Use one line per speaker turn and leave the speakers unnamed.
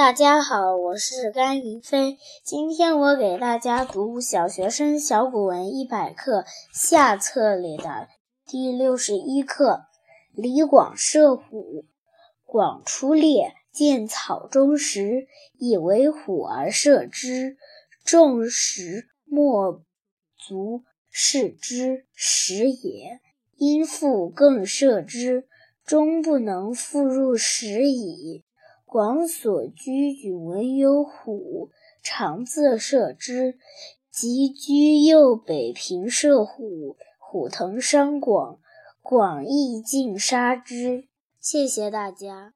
大家好，我是甘云飞。今天我给大家读《小学生小古文一百课》下册里的第六十一课。李广射虎。广出猎，见草中石，以为虎而射之。众石莫足视之，石也。因复更射之，终不能复入石矣。广所居举闻有虎，常自射之。及居右北平射虎，虎腾伤广，广亦尽杀之。谢谢大家。